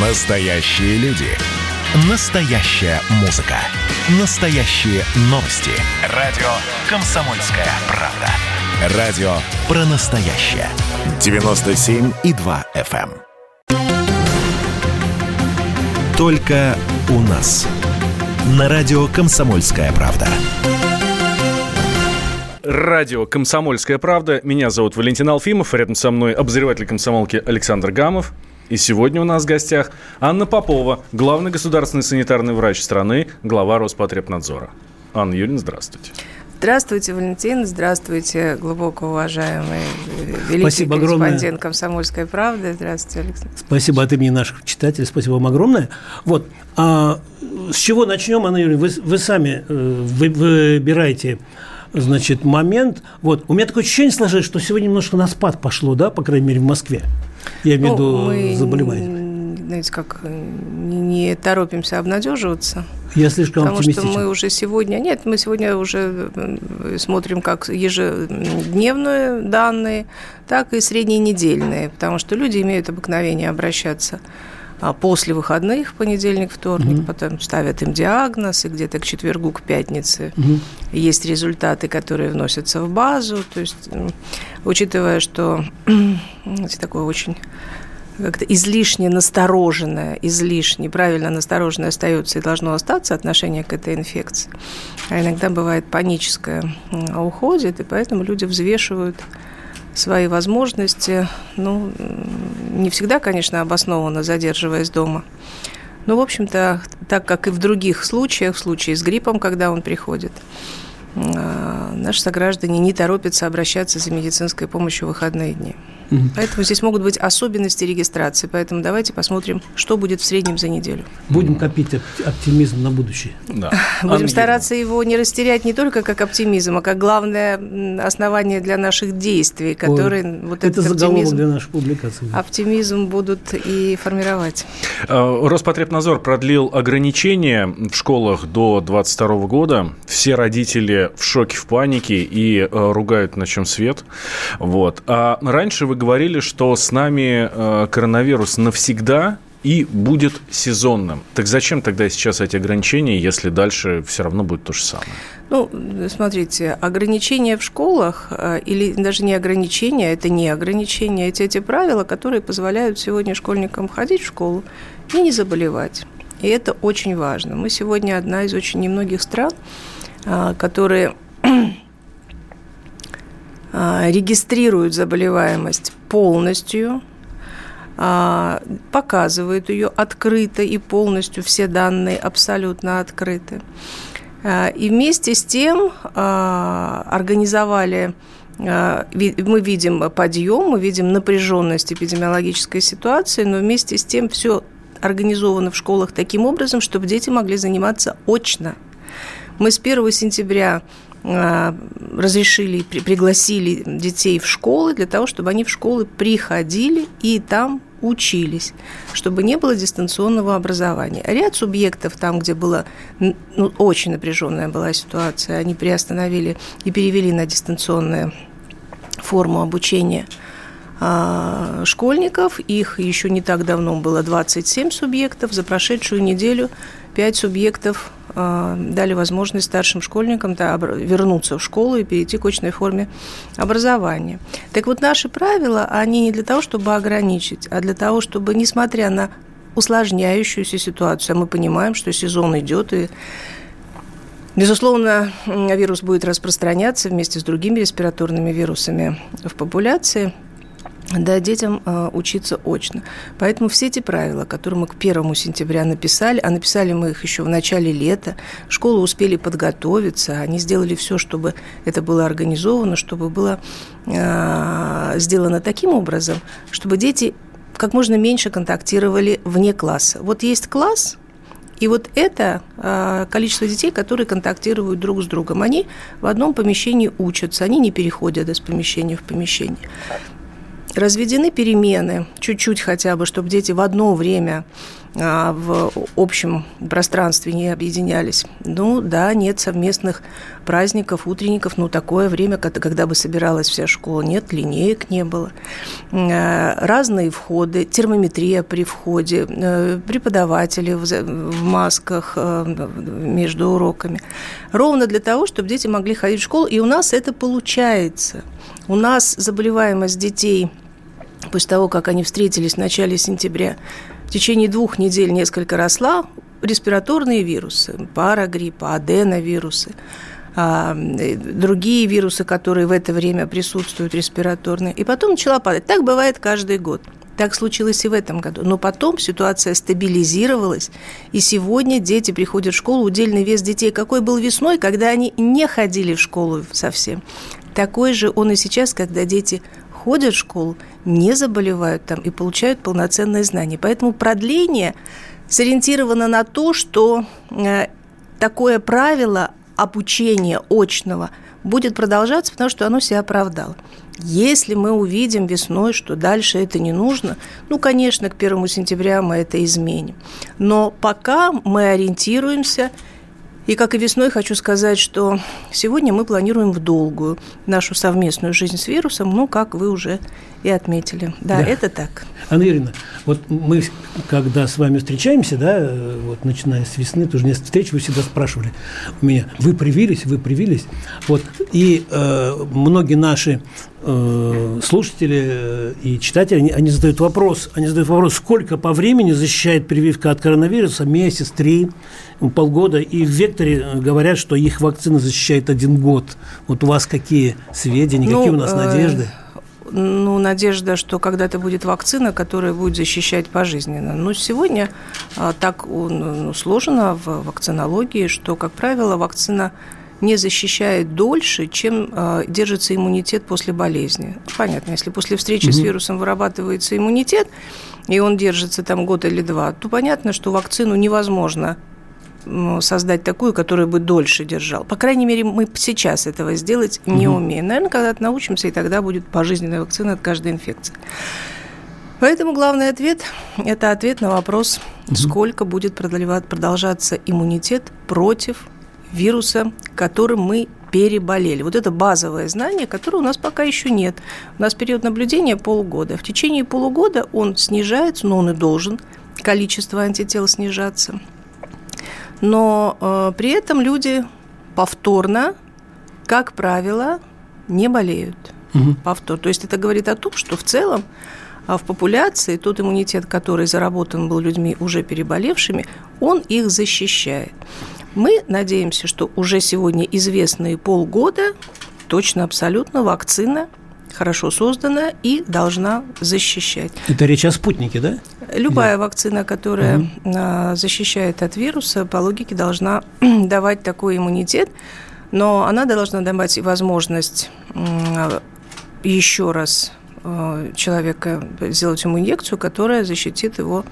Настоящие люди. Настоящая музыка. Настоящие новости. Радио «Комсомольская правда». Радио про настоящее. 97,2 FM. эм. Только у нас. На радио «Комсомольская правда». Радио «Комсомольская правда». Меня зовут Валентин Алфимов. Рядом со мной обозреватель комсомолки Александр Гамов. И сегодня у нас в гостях Анна Попова, главный государственный санитарный врач страны, глава Роспотребнадзора. Анна Юрьевна, здравствуйте. Здравствуйте, Валентин. Здравствуйте, глубоко уважаемый э, великий Спасибо корреспондент огромное. «Комсомольской правды». Здравствуйте, Александр. Спасибо от имени наших читателей, спасибо вам огромное. Вот, а с чего начнем, Анна Юрьевна? Вы, вы сами э, вы, выбираете, значит, момент. Вот, у меня такое ощущение сложилось, что сегодня немножко на спад пошло, да, по крайней мере, в Москве. Я имею в Ну, виду мы, заболевания. знаете, как э, не, не торопимся обнадеживаться, Я слишком потому что мы уже сегодня... Нет, мы сегодня уже э, смотрим как ежедневные данные, так и средненедельные, потому что люди имеют обыкновение обращаться после выходных, понедельник, вторник, потом ставят им диагноз, и где-то к четвергу, к пятнице Мгм. есть результаты, которые вносятся в базу. То есть, учитывая, что знаете, такое очень как-то излишне настороженное, излишне, правильно настороженное остается и должно остаться отношение к этой инфекции. А иногда бывает паническое уходит, и поэтому люди взвешивают свои возможности, ну, не всегда, конечно, обоснованно задерживаясь дома. Но, в общем-то, так как и в других случаях, в случае с гриппом, когда он приходит, а, наши сограждане не торопятся обращаться за медицинской помощью в выходные дни. Поэтому здесь могут быть особенности регистрации. Поэтому давайте посмотрим, что будет в среднем за неделю. Будем копить оп- оптимизм на будущее. Да. Будем Анна стараться его не растерять не только как оптимизм, а как главное основание для наших действий, которые вот Это заголовок оптимизм, для нашей публикации. оптимизм будут и формировать. Э, Роспотребнадзор продлил ограничения в школах до 22 года. Все родители в шоке, в панике и э, ругают, на чем свет. Вот. А раньше вы говорили, что с нами э, коронавирус навсегда и будет сезонным. Так зачем тогда сейчас эти ограничения, если дальше все равно будет то же самое? Ну, смотрите, ограничения в школах, э, или даже не ограничения, это не ограничения, эти, эти правила, которые позволяют сегодня школьникам ходить в школу и не заболевать. И это очень важно. Мы сегодня одна из очень немногих стран, а, которые а, регистрируют заболеваемость полностью, а, показывают ее открыто и полностью, все данные абсолютно открыты. А, И вместе с тем а, организовали, а, мы видим подъем, мы видим напряженность эпидемиологической ситуации, но вместе с тем все организовано в школах таким образом, чтобы дети могли заниматься очно. Мы с 1 сентября а, разрешили, при- пригласили детей в школы для того, чтобы они в школы приходили и там учились, чтобы не было дистанционного образования. Ряд субъектов там, где была ну, очень напряженная была ситуация, они приостановили и перевели на дистанционную форму обучения а, школьников. Их еще не так давно было 27 субъектов. За прошедшую неделю 5 субъектов а, дали возможность старшим школьникам вернуться в школу и перейти к очной форме образования. Так вот, наши правила, они не для того, чтобы ограничить, а для того, чтобы, несмотря на усложняющуюся ситуацию, а мы понимаем, что сезон идет, и Безусловно, вирус будет распространяться вместе с другими респираторными вирусами в популяции. Да, детям э, учиться очно. Поэтому все эти правила, которые мы к первому сентября написали, а написали мы их еще в начале лета, школы успели подготовиться, они сделали все, чтобы это было организовано, чтобы было э, сделано таким образом, чтобы дети как можно меньше контактировали вне класса. Вот есть класс, и вот это э, количество детей, которые контактируют друг с другом, они в одном помещении учатся, они не переходят из помещения в помещение. Разведены перемены, чуть-чуть хотя бы, чтобы дети в одно время а, в общем пространстве не объединялись. Ну да, нет совместных праздников, утренников, ну такое время, когда бы собиралась вся школа, нет, линеек не было. А, разные входы, термометрия при входе, э, преподаватели в масках э, между уроками. Ровно для того, чтобы дети могли ходить в школу, и у нас это получается. У нас заболеваемость детей после того, как они встретились в начале сентября, в течение двух недель несколько росла респираторные вирусы, парагриппа, аденовирусы, а, другие вирусы, которые в это время присутствуют, респираторные. И потом начала падать. Так бывает каждый год. Так случилось и в этом году. Но потом ситуация стабилизировалась, и сегодня дети приходят в школу. Удельный вес детей какой был весной, когда они не ходили в школу совсем. Такой же он и сейчас, когда дети ходят в школу, не заболевают там и получают полноценные знания. Поэтому продление сориентировано на то, что э, такое правило обучения очного будет продолжаться, потому что оно себя оправдало. Если мы увидим весной, что дальше это не нужно, ну, конечно, к 1 сентября мы это изменим. Но пока мы ориентируемся – и как и весной хочу сказать, что сегодня мы планируем в долгую нашу совместную жизнь с вирусом, ну, как вы уже и отметили. Да, да. это так. Анна Ирина, вот мы, когда с вами встречаемся, да, вот начиная с весны, тоже несколько встреч, вы всегда спрашивали у меня, вы привились, вы привились. Вот, и э, многие наши э, слушатели э, и читатели, они, они задают вопрос, они задают вопрос, сколько по времени защищает прививка от коронавируса, месяц, три, полгода, и в векторе говорят, что их вакцина защищает один год. Вот у вас какие сведения, ну, какие у нас э, надежды? ну, надежда, что когда-то будет вакцина, которая будет защищать пожизненно. Но сегодня а, так ну, сложено в вакцинологии, что, как правило, вакцина не защищает дольше, чем э, держится иммунитет после болезни. Понятно, если после встречи mm-hmm. с вирусом вырабатывается иммунитет, и он держится там год или два, то понятно, что вакцину невозможно создать такую, которая бы дольше держала. По крайней мере, мы сейчас этого сделать не угу. умеем. Наверное, когда-то научимся, и тогда будет пожизненная вакцина от каждой инфекции. Поэтому главный ответ – это ответ на вопрос, угу. сколько будет продолжаться иммунитет против вируса, которым мы переболели. Вот это базовое знание, которое у нас пока еще нет. У нас период наблюдения полгода. В течение полугода он снижается, но он и должен, количество антител снижаться – но э, при этом люди повторно, как правило, не болеют. Угу. Повтор. То есть это говорит о том, что в целом а в популяции тот иммунитет, который заработан был людьми, уже переболевшими, он их защищает. Мы надеемся, что уже сегодня известные полгода точно абсолютно вакцина хорошо создана и должна защищать. Это речь о спутнике, да? Любая да. вакцина, которая угу. защищает от вируса, по логике должна давать такой иммунитет, но она должна давать возможность еще раз Э, человека сделать ему инъекцию, которая защитит его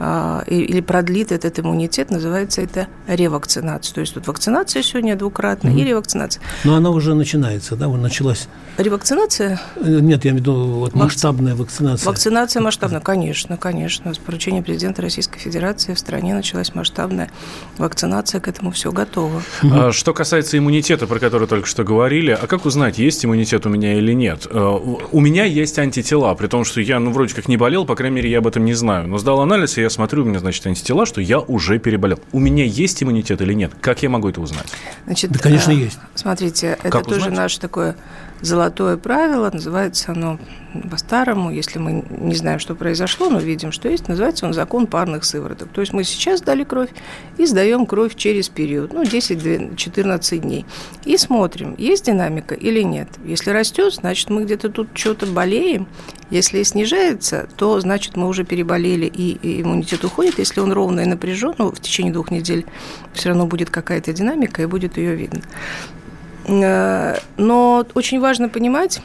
или продлит этот иммунитет, называется это ревакцинация. То есть тут вакцинация сегодня двукратная mm-hmm. и ревакцинация. Но она уже начинается, да, уже началась. Ревакцинация? Э, нет, я имею в виду вот, масштабная вакцинация. Вакцинация масштабная, конечно, конечно. С поручения президента Российской Федерации в стране началась масштабная вакцинация, к этому все готово. Mm-hmm. Что касается иммунитета, про который только что говорили, а как узнать, есть иммунитет у меня или нет? Э, у меня есть антитела, при том, что я, ну, вроде как не болел, по крайней мере, я об этом не знаю. Но сдал анализ, и я смотрю, у меня, значит, антитела, что я уже переболел. У меня есть иммунитет или нет? Как я могу это узнать? Значит, да, конечно, а, есть. Смотрите, это как тоже узнать? наше такое золотое правило, называется оно по-старому, если мы не знаем, что произошло, но видим, что есть, называется он закон парных сывороток. То есть мы сейчас дали кровь и сдаем кровь через период, ну, 10-14 дней. И смотрим, есть динамика или нет. Если растет, значит, мы где-то тут что-то болеем. Если снижается, то, значит, мы уже переболели, и иммунитет уходит. Если он ровно и напряжен, ну, в течение двух недель все равно будет какая-то динамика, и будет ее видно. Э, но очень важно понимать,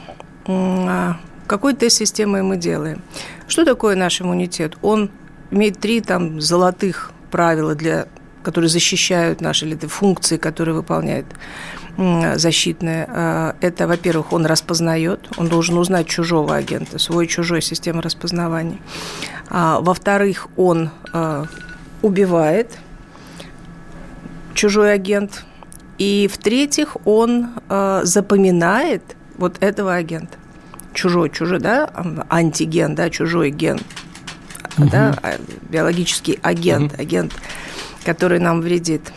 а, какой тест системы мы делаем. Что такое наш иммунитет? Он имеет три там золотых правила для которые защищают наши или функции, которые выполняет защитные. Э, это, во-первых, он распознает, он должен узнать чужого агента, свой чужой систему распознавания. А, во-вторых, он э, убивает чужой агент. И в-третьих, он э, запоминает вот этого агента. Чужой, чужой, да, антиген, да, чужой ген, угу. да, а, биологический агент, угу. агент, который нам вредит.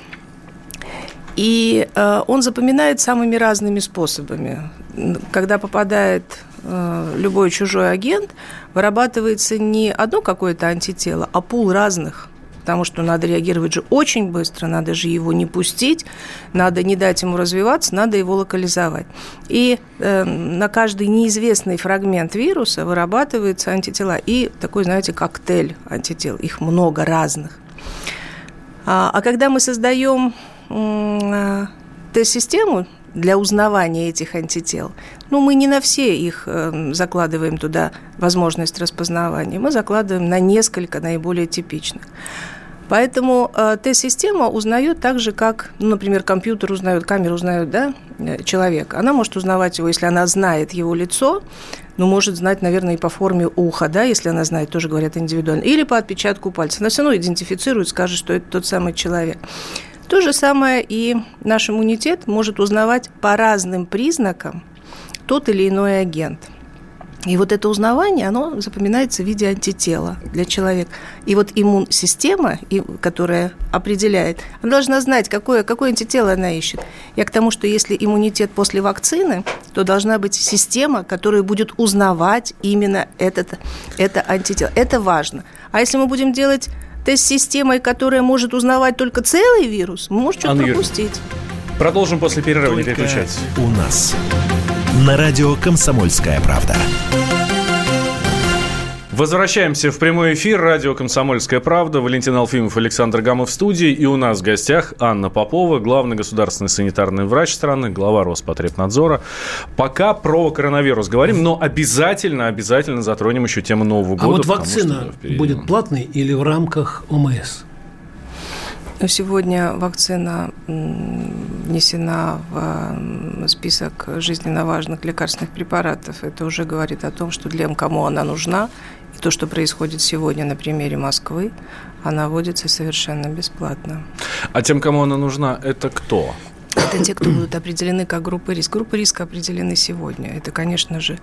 И э, он запоминает самыми разными способами. Когда попадает э, любой чужой агент, вырабатывается не одно какое-то антитело, а пул разных потому что надо реагировать же очень быстро, надо же его не пустить, надо не дать ему развиваться, надо его локализовать. И э, на каждый неизвестный фрагмент вируса вырабатываются антитела и такой, знаете, коктейль антител, их много разных. А, а когда мы создаем э, тест-систему для узнавания этих антител. Ну, мы не на все их э, закладываем туда возможность распознавания, мы закладываем на несколько наиболее типичных. Поэтому э, тест-система узнает так же, как, ну, например, компьютер узнает, камера узнает да, э, человека. Она может узнавать его, если она знает его лицо, но может знать, наверное, и по форме уха, да, если она знает, тоже говорят индивидуально, или по отпечатку пальца. Она все равно идентифицирует, скажет, что это тот самый человек. То же самое и наш иммунитет может узнавать по разным признакам тот или иной агент – и вот это узнавание, оно запоминается в виде антитела для человека. И вот иммун-система, которая определяет, она должна знать, какое, какое антитело она ищет. Я к тому, что если иммунитет после вакцины, то должна быть система, которая будет узнавать именно этот, это антитело. Это важно. А если мы будем делать тест системой, которая может узнавать только целый вирус, мы можем что-то пропустить. Продолжим после перерыва, не переключать. У нас на радио «Комсомольская правда». Возвращаемся в прямой эфир. Радио «Комсомольская правда». Валентин Алфимов, Александр Гамов в студии. И у нас в гостях Анна Попова, главный государственный санитарный врач страны, глава Роспотребнадзора. Пока про коронавирус говорим, но обязательно, обязательно затронем еще тему Нового года. А вот вакцина будет платной или в рамках ОМС? Сегодня вакцина внесена в список жизненно важных лекарственных препаратов. Это уже говорит о том, что для кому она нужна. И то, что происходит сегодня на примере Москвы, она вводится совершенно бесплатно. А тем, кому она нужна, это кто? Это те, кто будут определены как группы риска. Группы риска определены сегодня. Это, конечно же,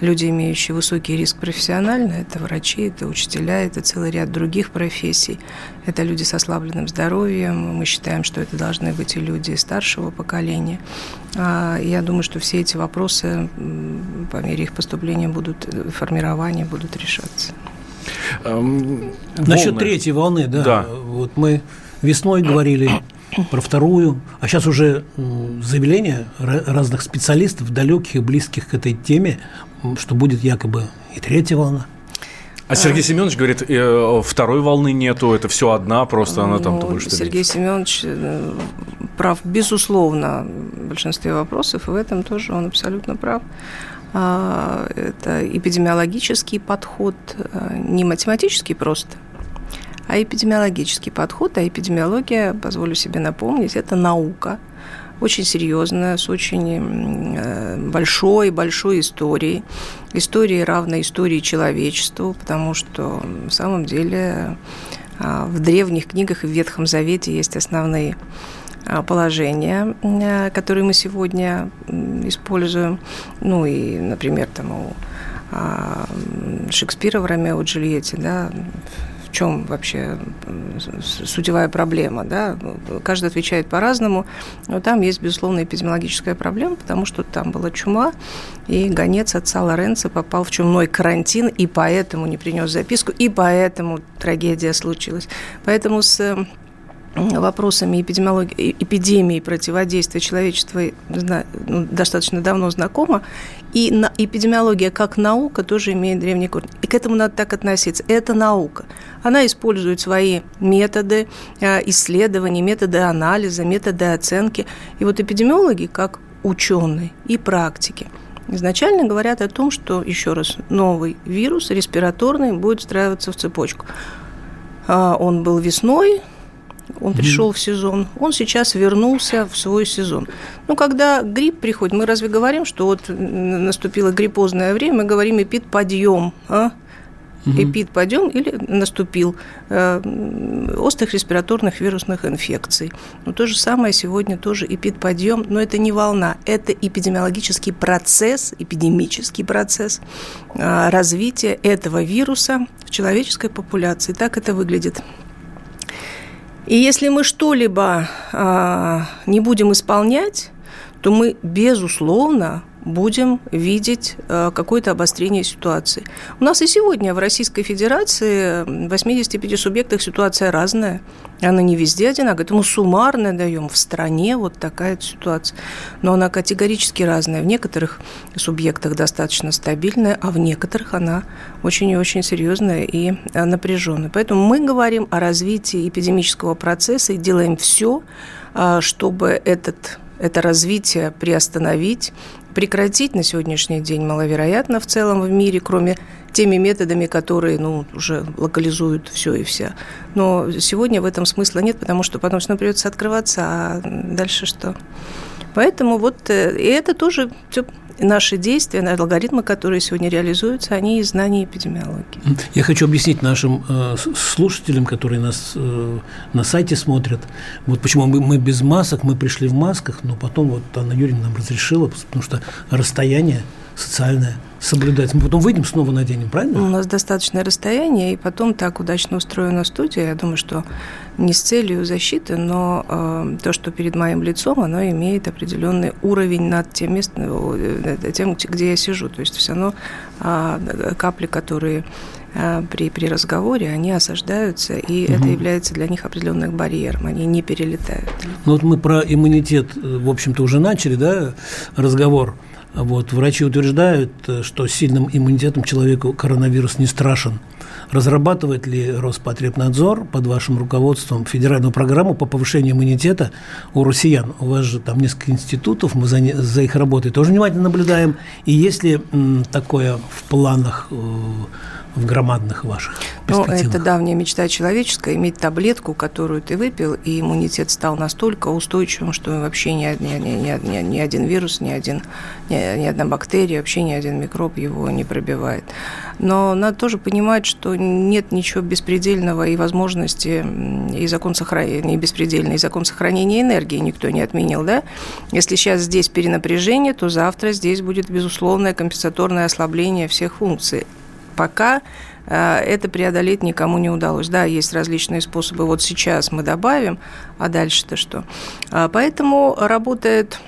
люди, имеющие высокий риск профессионально. Это врачи, это учителя, это целый ряд других профессий. Это люди с ослабленным здоровьем. Мы считаем, что это должны быть и люди старшего поколения. А, я думаю, что все эти вопросы по мере их поступления будут, формирования будут решаться. Эм, Насчет третьей волны, да. да. Вот мы весной говорили про вторую, а сейчас уже заявления разных специалистов, далеких и близких к этой теме, что будет якобы и третья волна. А Сергей Семенович говорит, э, второй волны нету, это все одна, просто она там... Ну, Сергей Семенович э, прав, безусловно, в большинстве вопросов, и в этом тоже он абсолютно прав. А, это эпидемиологический подход, э, не математический просто – а эпидемиологический подход. А эпидемиология, позволю себе напомнить, это наука, очень серьезная, с очень э, большой, большой историей. Историей равной истории человечеству, потому что на самом деле а, в древних книгах и в Ветхом Завете есть основные а, положения, э, которые мы сегодня используем. Ну и, например, там у а, Шекспира в «Ромео и Джульетте», да, в чем вообще сутевая проблема. Да? Каждый отвечает по-разному, но там есть, безусловно, эпидемиологическая проблема, потому что там была чума, и гонец отца Лоренцо попал в чумной карантин, и поэтому не принес записку, и поэтому трагедия случилась. Поэтому с вопросами эпидемиологии, эпидемии противодействия человечества ну, достаточно давно знакома. И эпидемиология как наука тоже имеет древний корень. И к этому надо так относиться. Это наука. Она использует свои методы э, исследований, методы анализа, методы оценки. И вот эпидемиологи, как ученые и практики, изначально говорят о том, что, еще раз, новый вирус респираторный будет встраиваться в цепочку. А, он был весной, он пришел в сезон, он сейчас вернулся в свой сезон. Ну, когда грипп приходит, мы разве говорим, что вот наступило гриппозное время, мы говорим эпидподъем, а? угу. эпидподъем или наступил э, острых респираторных вирусных инфекций. Но то же самое сегодня тоже эпидподъем, но это не волна, это эпидемиологический процесс, эпидемический процесс э, развития этого вируса в человеческой популяции. Так это выглядит. И если мы что-либо э, не будем исполнять, то мы, безусловно, будем видеть э, какое-то обострение ситуации. У нас и сегодня в Российской Федерации в 85 субъектах ситуация разная. Она не везде одинаковая. Это мы суммарно даем в стране вот такая ситуация. Но она категорически разная. В некоторых субъектах достаточно стабильная, а в некоторых она очень и очень серьезная и э, напряженная. Поэтому мы говорим о развитии эпидемического процесса и делаем все, э, чтобы этот это развитие приостановить, прекратить на сегодняшний день маловероятно в целом в мире, кроме теми методами, которые ну, уже локализуют все и вся. Но сегодня в этом смысла нет, потому что потом снова придется открываться, а дальше что? Поэтому вот э, и это тоже все наши действия, алгоритмы, которые сегодня реализуются, они из знаний эпидемиологии. Я хочу объяснить нашим э, слушателям, которые нас э, на сайте смотрят, вот почему мы, мы без масок, мы пришли в масках, но потом вот Анна Юрьевна нам разрешила, потому что расстояние социальное – соблюдать. Мы потом выйдем, снова наденем, правильно? У нас достаточное расстояние, и потом так удачно устроена студия. Я думаю, что не с целью защиты, но э, то, что перед моим лицом, оно имеет определенный уровень над тем местом, э, тем, где я сижу. То есть все равно э, капли, которые э, при, при разговоре, они осаждаются, и угу. это является для них определенным барьером, они не перелетают. Ну вот мы про иммунитет, э, в общем-то, уже начали, да, разговор. Вот, врачи утверждают, э, что сильным иммунитетом человеку коронавирус не страшен. Разрабатывает ли Роспотребнадзор под вашим руководством федеральную программу по повышению иммунитета у россиян? У вас же там несколько институтов, мы за, за их работой тоже внимательно наблюдаем. И есть ли такое в планах э, в громадных ваших Ну, это давняя мечта человеческая, иметь таблетку, которую ты выпил, и иммунитет стал настолько устойчивым, что вообще ни, ни, ни, ни, ни один вирус, ни, один, ни, ни одна бактерия, вообще ни один микроб его не пробивает. Но надо тоже понимать, что нет ничего беспредельного и возможности, и закон сохранения, и беспредельный, и закон сохранения энергии никто не отменил, да? Если сейчас здесь перенапряжение, то завтра здесь будет безусловное компенсаторное ослабление всех функций пока э, это преодолеть никому не удалось. Да, есть различные способы. Вот сейчас мы добавим, а дальше-то что? А, поэтому работает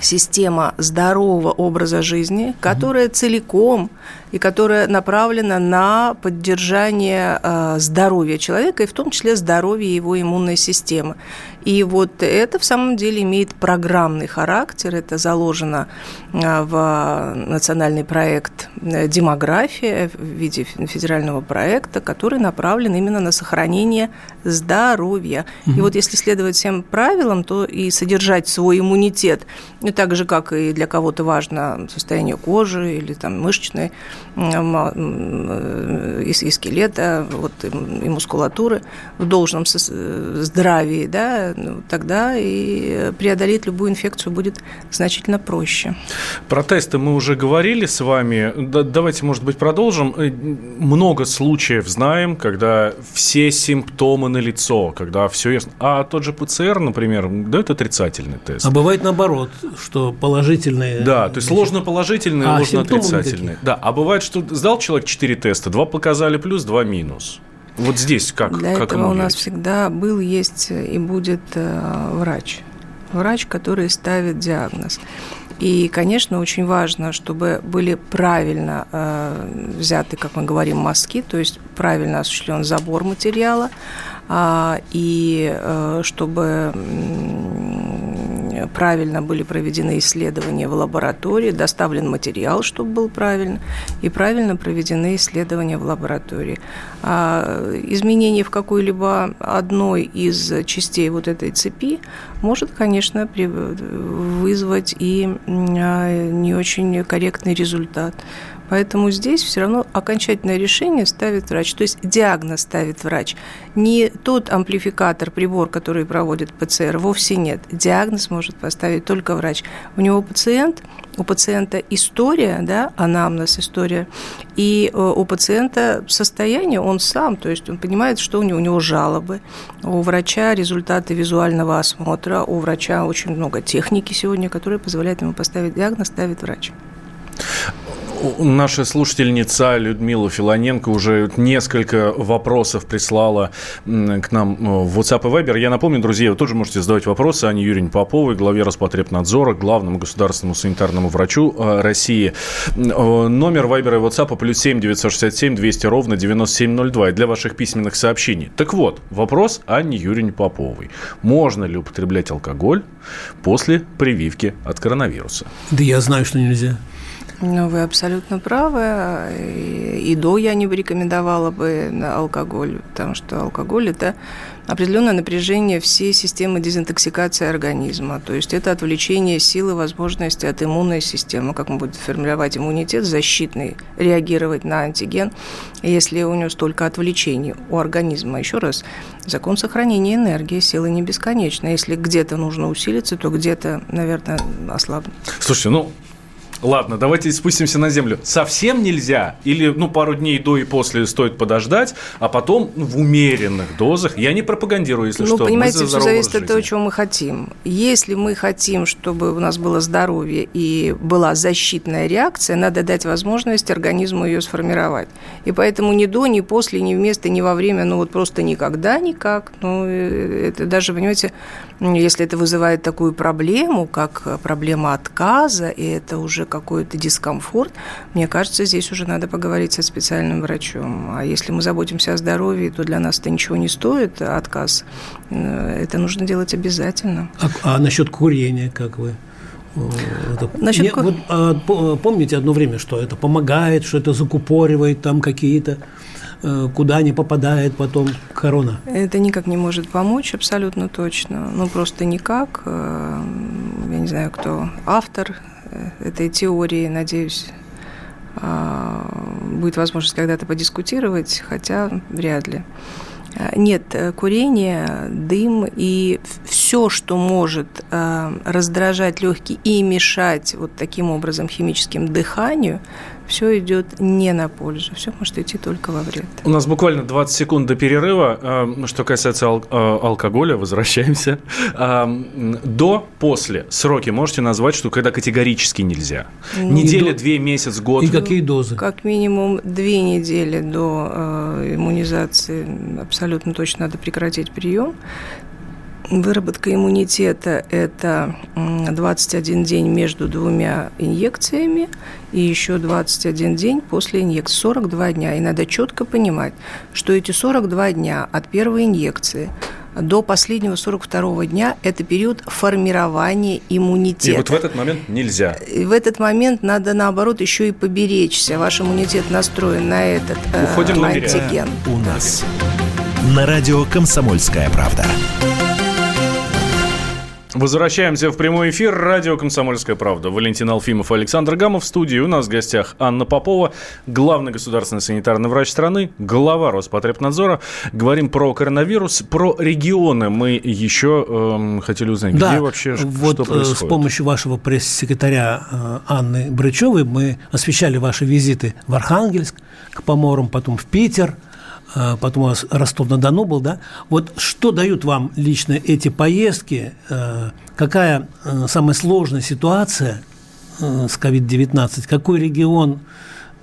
система здорового образа жизни, которая целиком и которая направлена на поддержание э, здоровья человека, и в том числе здоровья его иммунной системы. И вот это в самом деле имеет программный характер, это заложено э, в национальный проект э, «Демография» в виде федерального проекта, который направлен именно на сохранение здоровья. Угу. И вот если следовать всем правилам, то и содержать свой иммунитет, ну, так же, как и для кого-то важно состояние кожи или там мышечной и, и скелета, вот, и мускулатуры в должном здравии, да, ну, тогда и преодолеть любую инфекцию будет значительно проще. Про тесты мы уже говорили с вами. Давайте, может быть, продолжим. Э, много случаев знаем, когда все симптомы на лицо, когда все ясно. А тот же ПЦР, например, дает отрицательный тест. А бывает наоборот, что положительные. Да, то есть ложно положительные, а, ложно отрицательные. Да, а бывает, что сдал человек 4 теста, 2 показали плюс, 2 минус. Вот здесь как? Для как этого у нас всегда был, есть и будет э, врач. Врач, который ставит диагноз. И, конечно, очень важно, чтобы были правильно э, взяты, как мы говорим, мазки, то есть правильно осуществлен забор материала, и э, чтобы правильно были проведены исследования в лаборатории, доставлен материал, чтобы был правильно, и правильно проведены исследования в лаборатории. А изменение в какой-либо одной из частей вот этой цепи может, конечно, вызвать и а, не очень корректный результат. Поэтому здесь все равно окончательное решение ставит врач, то есть диагноз ставит врач. Не тот амплификатор, прибор, который проводит ПЦР, вовсе нет. Диагноз может поставить только врач. У него пациент, у пациента история, да, анамнез, история, и э, у пациента состояние он сам, то есть он понимает, что у него, у него жалобы, у врача результаты визуального осмотра, у врача очень много техники сегодня, которая позволяет ему поставить диагноз, ставит врач. Наша слушательница Людмила Филоненко уже несколько вопросов прислала к нам э, в WhatsApp и Viber. Я напомню, друзья, вы тоже можете задавать вопросы Ане Юрьевне Поповой, главе Роспотребнадзора, главному государственному санитарному врачу э, России. Э, номер Viber и WhatsApp плюс 7 967 200 ровно 9702 для ваших письменных сообщений. Так вот, вопрос Анне Юрьевне Поповой. Можно ли употреблять алкоголь после прививки от коронавируса? Да я знаю, что нельзя. Ну, вы абсолютно правы. И, до я не рекомендовала бы алкоголь, потому что алкоголь – это определенное напряжение всей системы дезинтоксикации организма. То есть это отвлечение силы, возможности от иммунной системы, как мы будем формировать иммунитет защитный, реагировать на антиген, если у него столько отвлечений у организма. Еще раз, закон сохранения энергии, силы не бесконечна. Если где-то нужно усилиться, то где-то, наверное, ослабнуть. Слушайте, ну, Ладно, давайте спустимся на землю. Совсем нельзя? Или, ну, пару дней до и после стоит подождать, а потом ну, в умеренных дозах? Я не пропагандирую, если ну, что. понимаете, все зависит от того, чего мы хотим. Если мы хотим, чтобы у нас было здоровье и была защитная реакция, надо дать возможность организму ее сформировать. И поэтому ни до, ни после, ни вместо, ни во время, ну, вот просто никогда никак. Ну, э, это даже, понимаете, если это вызывает такую проблему, как проблема отказа, и это уже какой-то дискомфорт, мне кажется, здесь уже надо поговорить со специальным врачом. А если мы заботимся о здоровье, то для нас это ничего не стоит, отказ. Э, это нужно делать обязательно. А, а насчет курения, как вы? Это, Насчет... Не, вот, а, помните одно время, что это помогает, что это закупоривает там какие-то Э, куда не попадает потом корона? Это никак не может помочь, абсолютно точно. Ну, просто никак. Э, я не знаю, кто автор э, этой теории, надеюсь, будет возможность когда-то подискутировать, хотя вряд ли. Нет, курение, дым и все, что может раздражать легкие и мешать вот таким образом химическим дыханию, все идет не на пользу, все может идти только во вред. У нас буквально 20 секунд до перерыва. Эм, что касается ал- э, алкоголя, возвращаемся. Эм, до, после сроки можете назвать, что когда категорически нельзя? Ну, Неделя, до... две, месяц, год? И какие дозы? Как минимум две недели до э, иммунизации абсолютно точно надо прекратить прием. Выработка иммунитета – это 21 день между двумя инъекциями и еще 21 день после инъекции, 42 дня. И надо четко понимать, что эти 42 дня от первой инъекции до последнего 42 дня – это период формирования иммунитета. И вот в этот момент нельзя. И в этот момент надо, наоборот, еще и поберечься. Ваш иммунитет настроен на этот э, Уходим э, антиген. У нас на радио «Комсомольская правда». Возвращаемся в прямой эфир. Радио «Комсомольская правда». Валентин Алфимов, Александр Гамов. В студии у нас в гостях Анна Попова, главный государственный санитарный врач страны, глава Роспотребнадзора. Говорим про коронавирус, про регионы. Мы еще эм, хотели узнать, да, где вообще вот что э, происходит. с помощью вашего пресс-секретаря э, Анны Брычевой мы освещали ваши визиты в Архангельск к поморам, потом в Питер – потом у вас Ростов-на-Дону был, да? Вот что дают вам лично эти поездки? А, какая а, самая сложная ситуация с COVID-19? Какой регион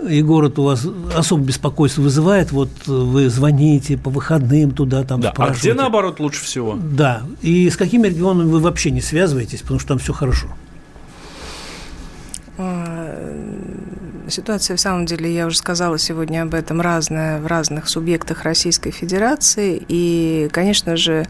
и город у вас особо беспокойство вызывает, вот вы звоните по выходным туда, там да. А где, наоборот, лучше всего? Да, и с какими регионами вы вообще не связываетесь, потому что там все хорошо? Ситуация, в самом деле, я уже сказала сегодня об этом, разная в разных субъектах Российской Федерации. И, конечно же,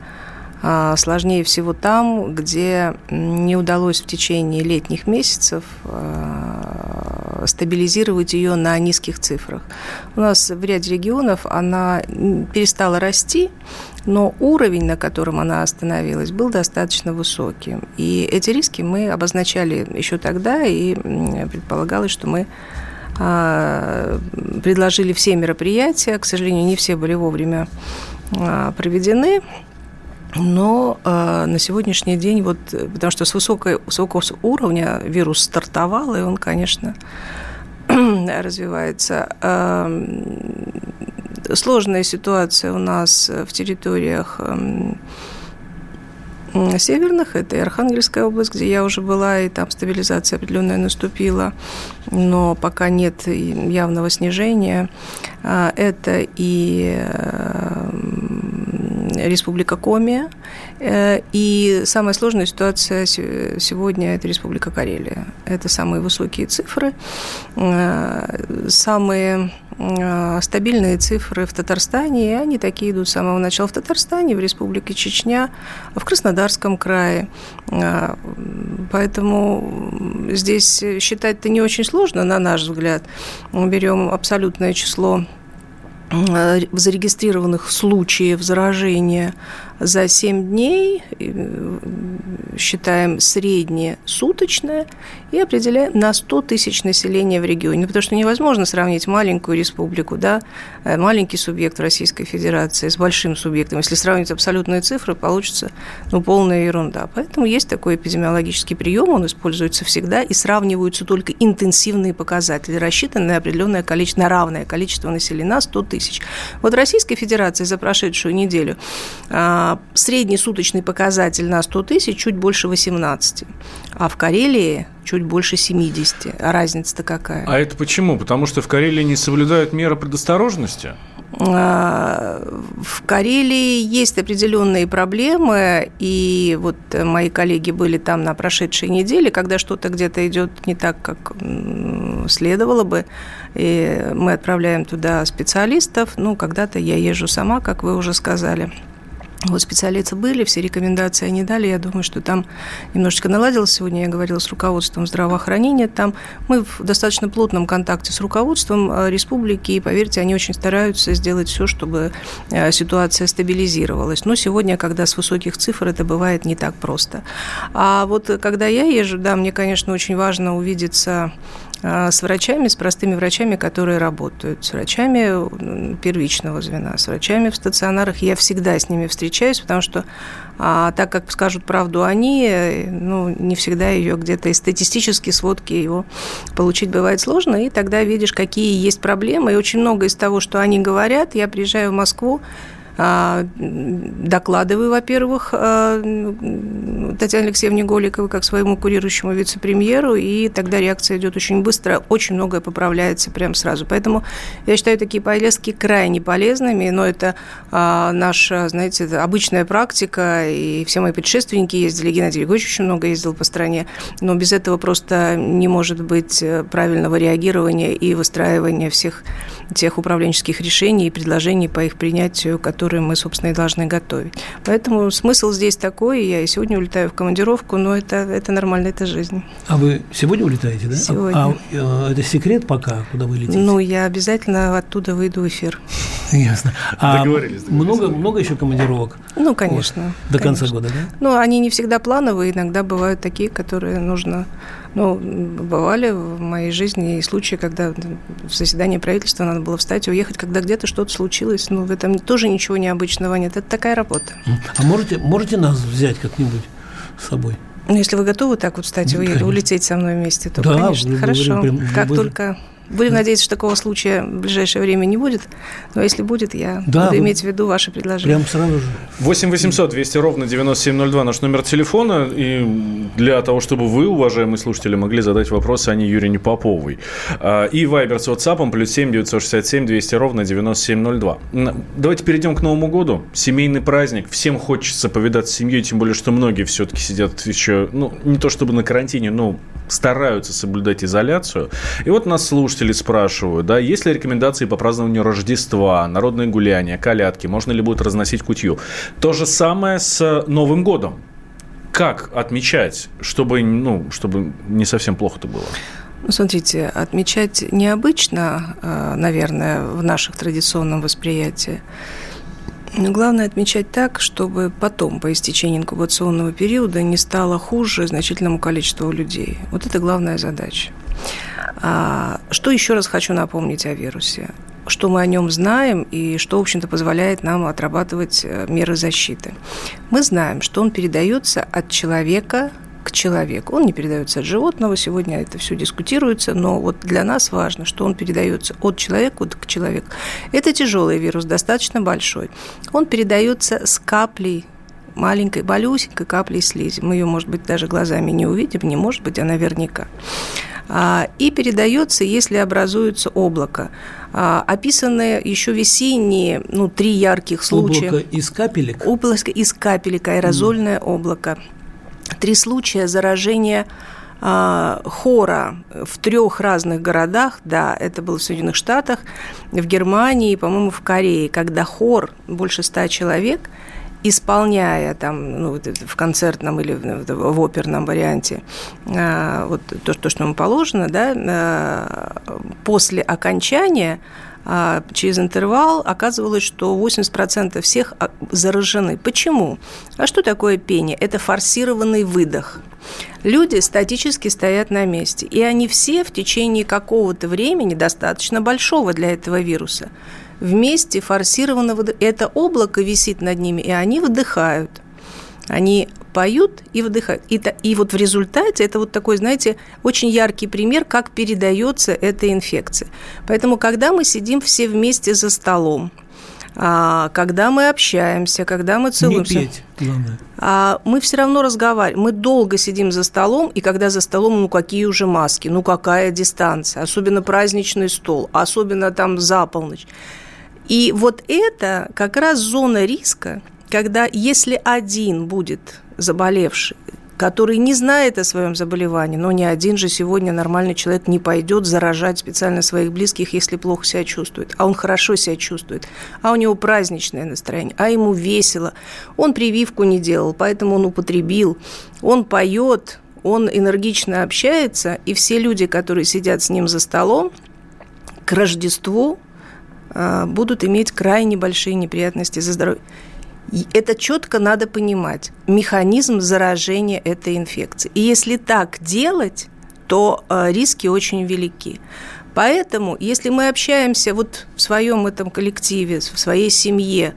А, сложнее всего там, где не удалось в течение летних месяцев а, стабилизировать ее на низких цифрах. У нас в ряде регионов она перестала расти, но уровень, на котором она остановилась, был достаточно высоким. И эти риски мы обозначали еще тогда, и предполагалось, что мы предложили все мероприятия. К сожалению, не все были вовремя а, проведены. Но э, на сегодняшний день, вот, потому что с высокой, высокого уровня вирус стартовал, и он, конечно, развивается. Э, сложная ситуация у нас в территориях э, северных. Это и Архангельская область, где я уже была, и там стабилизация определенная наступила, но пока нет явного снижения. А, это и э, Республика Коми. Э, и самая сложная ситуация сегодня – это Республика Карелия. Это самые высокие цифры. Э, самые э, стабильные цифры в Татарстане, и они такие идут с самого начала в Татарстане, в Республике Чечня, в Краснодарском крае. Поэтому здесь считать-то не очень сложно, на наш взгляд. Мы берем абсолютное число зарегистрированных случаев заражения за 7 дней, э, считаем среднее суточное, и определяем на 100 тысяч населения в регионе. Потому что невозможно сравнить маленькую республику, да, э, маленький субъект Российской Федерации с большим субъектом. Если сравнить абсолютные цифры, получится ну, полная ерунда. Поэтому есть такой эпидемиологический прием, он используется всегда, и сравниваются только интенсивные показатели, рассчитанные на определенное количество, на равное количество населения, на 100 тысяч. Вот Российской Федерации за прошедшую неделю а, средний суточный показатель на 100 тысяч чуть больше 18, а в Карелии чуть больше 70. А разница-то какая? А это почему? Потому что в Карелии не соблюдают меры предосторожности? А, в Карелии есть определенные проблемы, и вот мои коллеги были там на прошедшей неделе, когда что-то где-то идет не так, как следовало бы, и мы отправляем туда специалистов. Ну, когда-то я езжу сама, как вы уже сказали. Вот специалисты были, все рекомендации они дали. Я думаю, что там немножечко наладилось. Сегодня я говорила с руководством здравоохранения. Там мы в достаточно плотном контакте с руководством э, республики. И, поверьте, они очень стараются сделать все, чтобы э, ситуация стабилизировалась. Но сегодня, когда с высоких цифр, это бывает не так просто. А вот когда я езжу, да, мне, конечно, очень важно увидеться с врачами, с простыми врачами, которые работают, с врачами первичного звена, с врачами в стационарах. Я всегда с ними встречаюсь, потому что а, так как скажут правду они, ну, не всегда ее где-то из статистической сводки его получить бывает сложно, и тогда видишь, какие есть проблемы. И очень много из того, что они говорят, я приезжаю в Москву, а, докладываю, во-первых, а, Татьяне Алексеевне Голиковой как своему курирующему вице-премьеру, и тогда реакция идет очень быстро, очень многое поправляется прямо сразу. Поэтому я считаю такие поездки крайне полезными, но это а, наша, знаете, обычная практика, и все мои предшественники ездили, Геннадий Григорьевич очень много ездил по стране, но без этого просто не может быть э, правильного реагирования и выстраивания всех тех управленческих решений и предложений по их принятию, которые мы, собственно, и должны готовить. Поэтому смысл здесь такой. Я и сегодня улетаю в командировку, но это, это нормально, это жизнь. А вы сегодня улетаете, да? Сегодня. А, а это секрет пока, куда вы летите? Ну, я обязательно оттуда выйду в эфир. Ясно. А договорились, договорились. Много, много еще командировок? Ну, конечно. Вот, до конечно. конца года, да? Ну, они не всегда плановые, иногда бывают такие, которые нужно ну, бывали в моей жизни и случаи, когда в заседании правительства надо было встать и уехать, когда где-то что-то случилось. Ну, в этом тоже ничего необычного нет. Это такая работа. А можете, можете нас взять как-нибудь с собой? Ну, если вы готовы так вот встать и уехать, улететь со мной вместе, то, да, конечно, хорошо. Прям, как только Будем надеяться, что такого случая в ближайшее время не будет. Но если будет, я да, буду иметь в виду ваше предложение. Прям сразу же. 8 800 200 ровно 9702 наш номер телефона. И для того, чтобы вы, уважаемые слушатели, могли задать вопросы Ане Юрьевне Поповой. А, и Вайбер с WhatsApp плюс 7 967 200 ровно 9702. Давайте перейдем к Новому году. Семейный праздник. Всем хочется повидаться с семьей, тем более, что многие все-таки сидят еще, ну, не то чтобы на карантине, но стараются соблюдать изоляцию. И вот нас слушатели спрашивают, да, есть ли рекомендации по празднованию Рождества, народные гуляния, колядки, можно ли будет разносить кутью. То же самое с Новым годом. Как отмечать, чтобы, ну, чтобы не совсем плохо-то было? Ну, смотрите, отмечать необычно, э, наверное, в наших традиционном восприятии. Но главное отмечать так, чтобы потом, по истечении инкубационного периода, не стало хуже значительному количеству людей. Вот это главная задача. А, что еще раз хочу напомнить о вирусе? Что мы о нем знаем и что, в общем-то, позволяет нам отрабатывать э, меры защиты. Мы знаем, что он передается от человека к человеку. Он не передается от животного, сегодня это все дискутируется, но вот для нас важно, что он передается от человека к человеку. Это тяжелый вирус, достаточно большой. Он передается с каплей маленькой, малюсенькой каплей слизи. Мы ее, может быть, даже глазами не увидим, не может быть, а наверняка. А, и передается, если образуется облако. А, описаны еще весенние, ну, три ярких случая. Облако из капелек? Облако из капелек, аэрозольное mm. облако три случая заражения а, хора в трех разных городах, да, это было в Соединенных Штатах, в Германии по-моему, в Корее, когда хор больше ста человек, исполняя там, ну, в концертном или в оперном варианте а, вот то, то, что ему положено, да, а, после окончания через интервал оказывалось, что 80% всех а, заражены. Почему? А что такое пение? Это форсированный выдох. Люди статически стоят на месте, и они все в течение какого-то времени, достаточно большого для этого вируса, вместе форсированно. Это облако висит над ними, и они выдыхают. Они поют и выдыхают. И, и вот в результате это вот такой, знаете, очень яркий пример, как передается эта инфекция. Поэтому, когда мы сидим все вместе за столом, а, когда мы общаемся, когда мы целуемся. Не петь, А, мы все равно разговариваем. Мы долго сидим за столом, и когда за столом, ну какие уже маски, ну какая дистанция, особенно праздничный стол, особенно там за полночь. И вот это как раз зона риска, когда если один будет заболевший, который не знает о своем заболевании, но ни один же сегодня нормальный человек не пойдет заражать специально своих близких, если плохо себя чувствует, а он хорошо себя чувствует, а у него праздничное настроение, а ему весело, он прививку не делал, поэтому он употребил, он поет, он энергично общается, и все люди, которые сидят с ним за столом, к Рождеству э, будут иметь крайне большие неприятности за здоровье. Это четко надо понимать. Механизм заражения этой инфекции. И если так делать, то э, риски очень велики. Поэтому, если мы общаемся вот в своем этом коллективе, в своей семье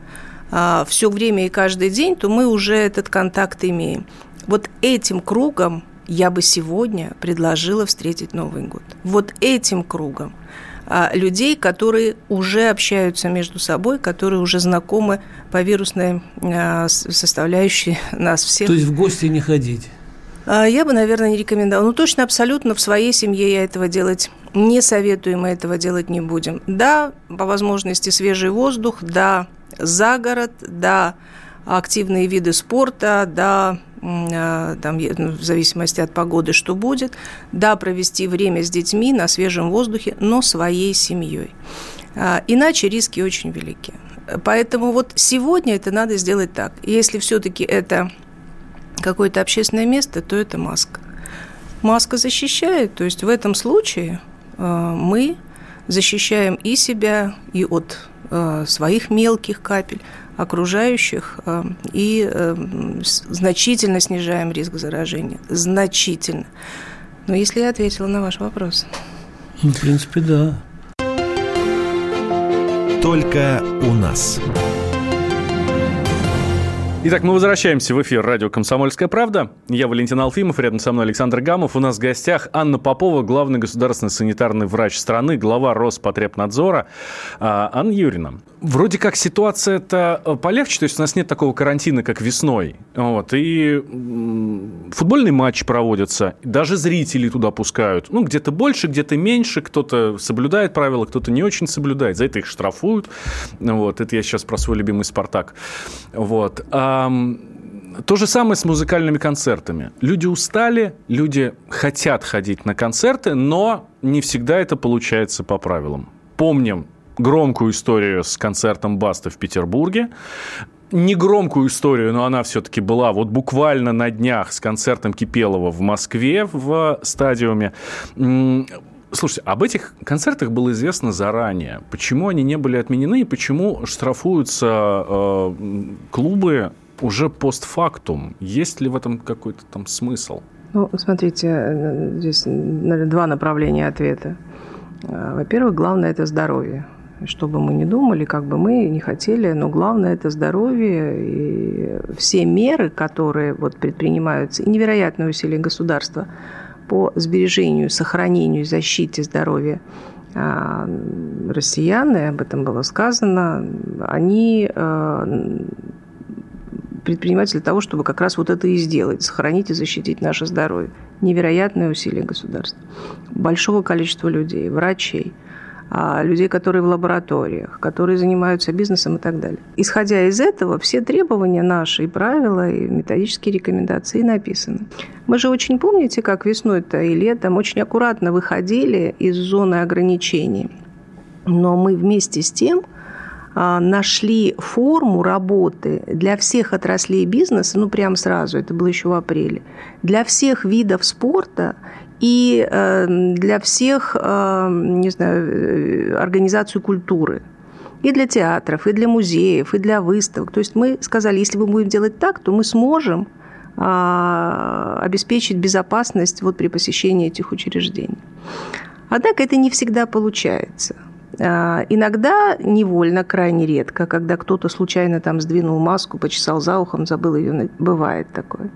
э, все время и каждый день, то мы уже этот контакт имеем. Вот этим кругом я бы сегодня предложила встретить Новый год. Вот этим кругом – а, людей, которые уже общаются между собой, которые уже знакомы по вирусной а, составляющей нас всех. То есть в гости не ходить? А, я бы, наверное, не рекомендовала. Ну, точно, абсолютно в своей семье я этого делать не советую, мы этого делать не будем. Да, по возможности свежий воздух, да, за город, да, активные виды спорта, да, а, там, ну, в зависимости от погоды, что будет, да, провести время с детьми на свежем воздухе, но своей семьей. А, иначе риски очень велики. Поэтому вот сегодня это надо сделать так. Если все-таки это какое-то общественное место, то это маска. Маска защищает, то есть в этом случае а, мы защищаем и себя, и от своих мелких капель, окружающих э, и э, значительно снижаем риск заражения. Значительно. Но если я ответила на ваш вопрос. Ну, в принципе, да. Только у нас. Итак, мы возвращаемся в эфир радио «Комсомольская правда». Я Валентин Алфимов, рядом со мной Александр Гамов. У нас в гостях Анна Попова, главный государственный санитарный врач страны, глава Роспотребнадзора. А, Анна Юрьевна, вроде как ситуация-то э, полегче, то есть у нас нет такого карантина, как весной. Вот, и футбольные матчи проводятся, даже зрители туда пускают. Ну, где-то больше, где-то меньше, кто-то соблюдает правила, кто-то не очень соблюдает. За это их штрафуют. Вот, это я сейчас про свой любимый «Спартак». Вот. А То же самое с музыкальными концертами. Люди устали, люди хотят ходить на концерты, но не всегда это получается по правилам. Помним громкую историю с концертом Баста в Петербурге. Не громкую историю, но она все-таки была вот буквально на днях с концертом Кипелова в Москве в стадиуме. Слушайте, об этих концертах было известно заранее. Почему они не были отменены и почему штрафуются э, клубы уже постфактум. Есть ли в этом какой-то там смысл? Ну, смотрите, э, здесь, наверное, два направления ответа. Э, во-первых, главное – это здоровье. Что бы мы ни думали, как бы мы не хотели, но главное – это здоровье. И все меры, которые вот предпринимаются, и невероятные усилия государства по сбережению, сохранению и защите здоровья а, россиян, и об этом было сказано, они предпринимать для того, чтобы как раз вот это и сделать, сохранить и защитить наше здоровье. Невероятные усилия государства. Большого количества людей, врачей, а, людей, которые в лабораториях, которые занимаются бизнесом и так далее. Исходя из этого, все требования наши, и правила, и методические рекомендации написаны. Мы же очень помните, как весной-то и летом очень аккуратно выходили из зоны ограничений. Но мы вместе с тем – а, нашли форму работы для всех отраслей бизнеса, ну, прям сразу, это было еще в апреле, для всех видов спорта и э, для всех, э, не знаю, э, организаций культуры. И для театров, и для музеев, и для выставок. То есть мы сказали, если мы будем делать так, то мы сможем а, обеспечить безопасность вот при посещении этих учреждений. Однако это не всегда получается. А, иногда невольно, крайне редко, когда кто-то случайно там сдвинул маску, почесал за ухом, забыл ее, бывает такое.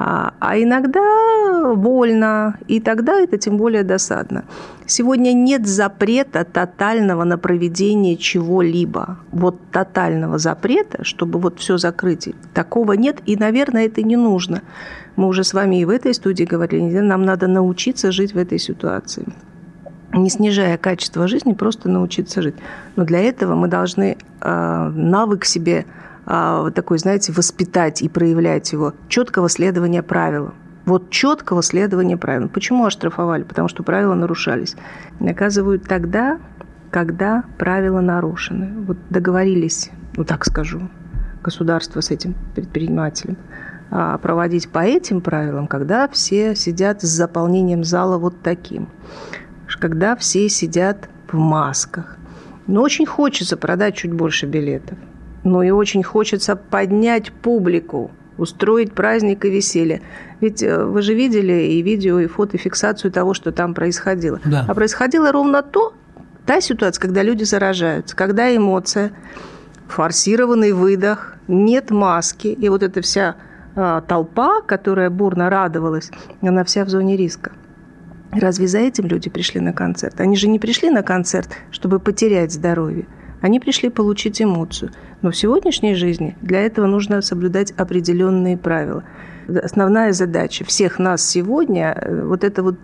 А, а иногда больно, и тогда это тем более досадно. Сегодня нет запрета тотального на проведение чего-либо. Вот тотального запрета, чтобы вот все закрыть, такого нет, и, наверное, это не нужно. Мы уже с вами и в этой студии говорили, нам надо научиться жить в этой ситуации не снижая качество жизни, просто научиться жить. Но для этого мы должны э, навык себе такой, знаете, воспитать и проявлять его, четкого следования правилам. Вот четкого следования правилам. Почему оштрафовали? Потому что правила нарушались. Наказывают тогда, когда правила нарушены. Вот договорились, ну так скажу, государство с этим предпринимателем а, проводить по этим правилам, когда все сидят с заполнением зала вот таким когда все сидят в масках. Но очень хочется продать чуть больше билетов. Но и очень хочется поднять публику, устроить праздник и веселье. Ведь э, вы же видели и видео, и фотофиксацию того, что там происходило. Да. А происходило ровно то, та ситуация, когда люди заражаются, когда эмоция, форсированный выдох, нет маски, и вот эта вся а, толпа, которая бурно радовалась, она вся в зоне риска. Разве за этим люди пришли на концерт? Они же не пришли на концерт, чтобы потерять здоровье. Они пришли получить эмоцию. Но в сегодняшней жизни для этого нужно соблюдать определенные правила. Основная задача всех нас сегодня, э, вот это вот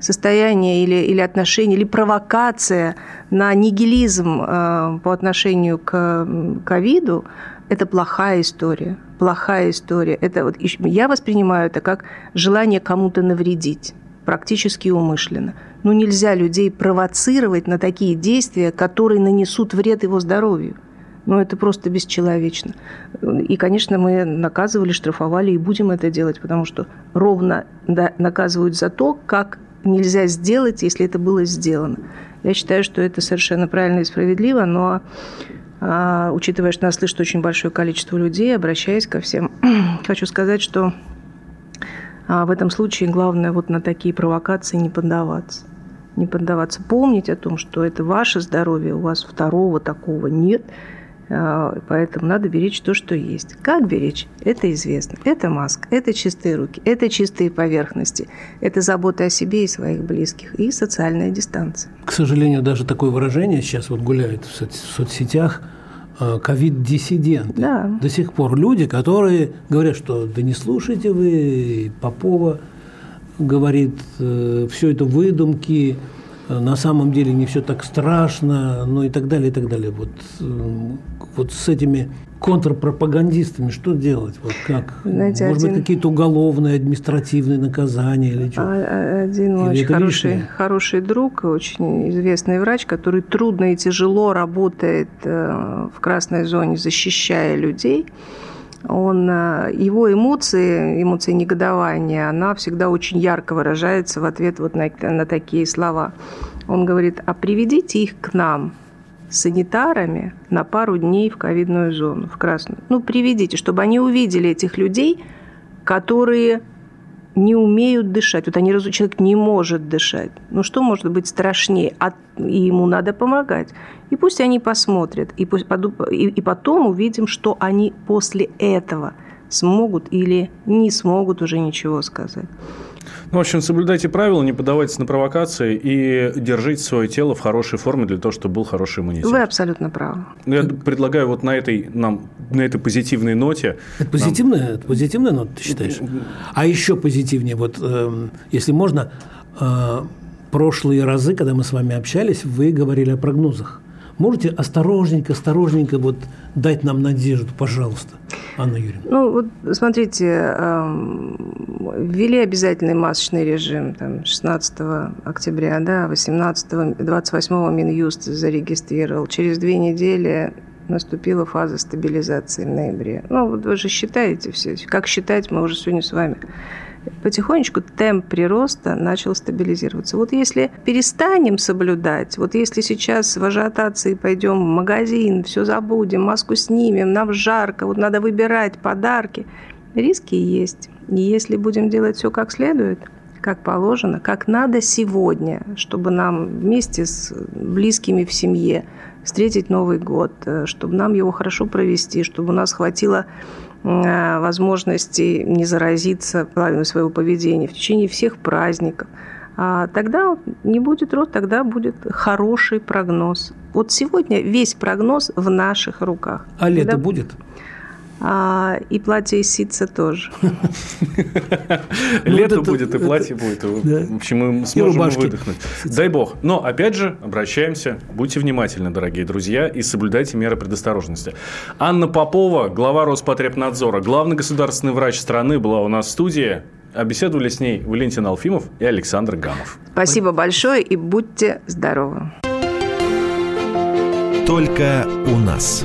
состояние или, или отношение, или провокация на нигилизм э, по отношению к ковиду, это плохая история. Плохая история. Это вот, я воспринимаю это как желание кому-то навредить практически умышленно. Ну, нельзя людей провоцировать на такие действия, которые нанесут вред его здоровью. Ну, это просто бесчеловечно. И, конечно, мы наказывали, штрафовали и будем это делать, потому что ровно наказывают за то, как нельзя сделать, если это было сделано. Я считаю, что это совершенно правильно и справедливо, но а, учитывая, что нас слышит очень большое количество людей, обращаясь ко всем, хочу сказать, что а в этом случае главное вот на такие провокации не поддаваться. Не поддаваться. Помнить о том, что это ваше здоровье, у вас второго такого нет. А, поэтому надо беречь то, что есть. Как беречь? Это известно. Это маска, это чистые руки, это чистые поверхности, это забота о себе и своих близких и социальная дистанция. К сожалению, даже такое выражение сейчас вот гуляет в соцсетях – ковид-диссиденты. Да. До сих пор люди, которые говорят, что да не слушайте вы, Попова говорит, э, все это выдумки, э, на самом деле не все так страшно, ну и так далее, и так далее. Вот, вот с этими контрпропагандистами что делать? Вот как? Знаете, Может один... быть, какие-то уголовные, административные наказания или что? А, один или очень хороший, хороший друг, очень известный врач, который трудно и тяжело работает э, в красной зоне, защищая людей, он, э, его эмоции, эмоции негодования, она всегда очень ярко выражается в ответ вот на, на такие слова. Он говорит, а приведите их к нам, санитарами на пару дней в ковидную зону, в красную. Ну, приведите, чтобы они увидели этих людей, которые не умеют дышать. Вот они разу человек не может дышать. Ну что может быть страшнее? А, и ему надо помогать. И пусть они посмотрят, и, пусть, и, и потом увидим, что они после этого смогут или не смогут уже ничего сказать. Ну, в общем, соблюдайте правила, не поддавайтесь на провокации и держите свое тело в хорошей форме для того, чтобы был хороший иммунитет. Вы абсолютно правы. Ну, я предлагаю вот на этой, нам, на этой позитивной ноте... Это позитивная, нам... это позитивная нота, ты считаешь? А еще позитивнее, вот э, если можно, э, прошлые разы, когда мы с вами общались, вы говорили о прогнозах. Можете осторожненько, осторожненько вот дать нам надежду, пожалуйста, Анна Юрьевна? Ну, вот смотрите, ввели обязательный масочный режим там, 16 октября, да, 18 28 Минюст зарегистрировал. Через две недели наступила фаза стабилизации в ноябре. Ну, вот вы же считаете все. Как считать, мы уже сегодня с вами потихонечку темп прироста начал стабилизироваться. Вот если перестанем соблюдать, вот если сейчас в ажиотации пойдем в магазин, все забудем, маску снимем, нам жарко, вот надо выбирать подарки, риски есть. И если будем делать все как следует, как положено, как надо сегодня, чтобы нам вместе с близкими в семье встретить Новый год, э, чтобы нам его хорошо провести, чтобы у нас хватило возможности не заразиться половиной своего поведения в течение всех праздников, а тогда не будет рост, тогда будет хороший прогноз. Вот сегодня весь прогноз в наших руках. А лето Когда... будет? А, и платье из ситца тоже. Лето будет, и платье будет. В общем, мы сможем выдохнуть. Дай бог. Но, опять же, обращаемся. Будьте внимательны, дорогие друзья, и соблюдайте меры предосторожности. Анна Попова, глава Роспотребнадзора, главный государственный врач страны, была у нас в студии. А беседовали с ней Валентин Алфимов и Александр Гамов. Спасибо большое и будьте здоровы. Только у нас.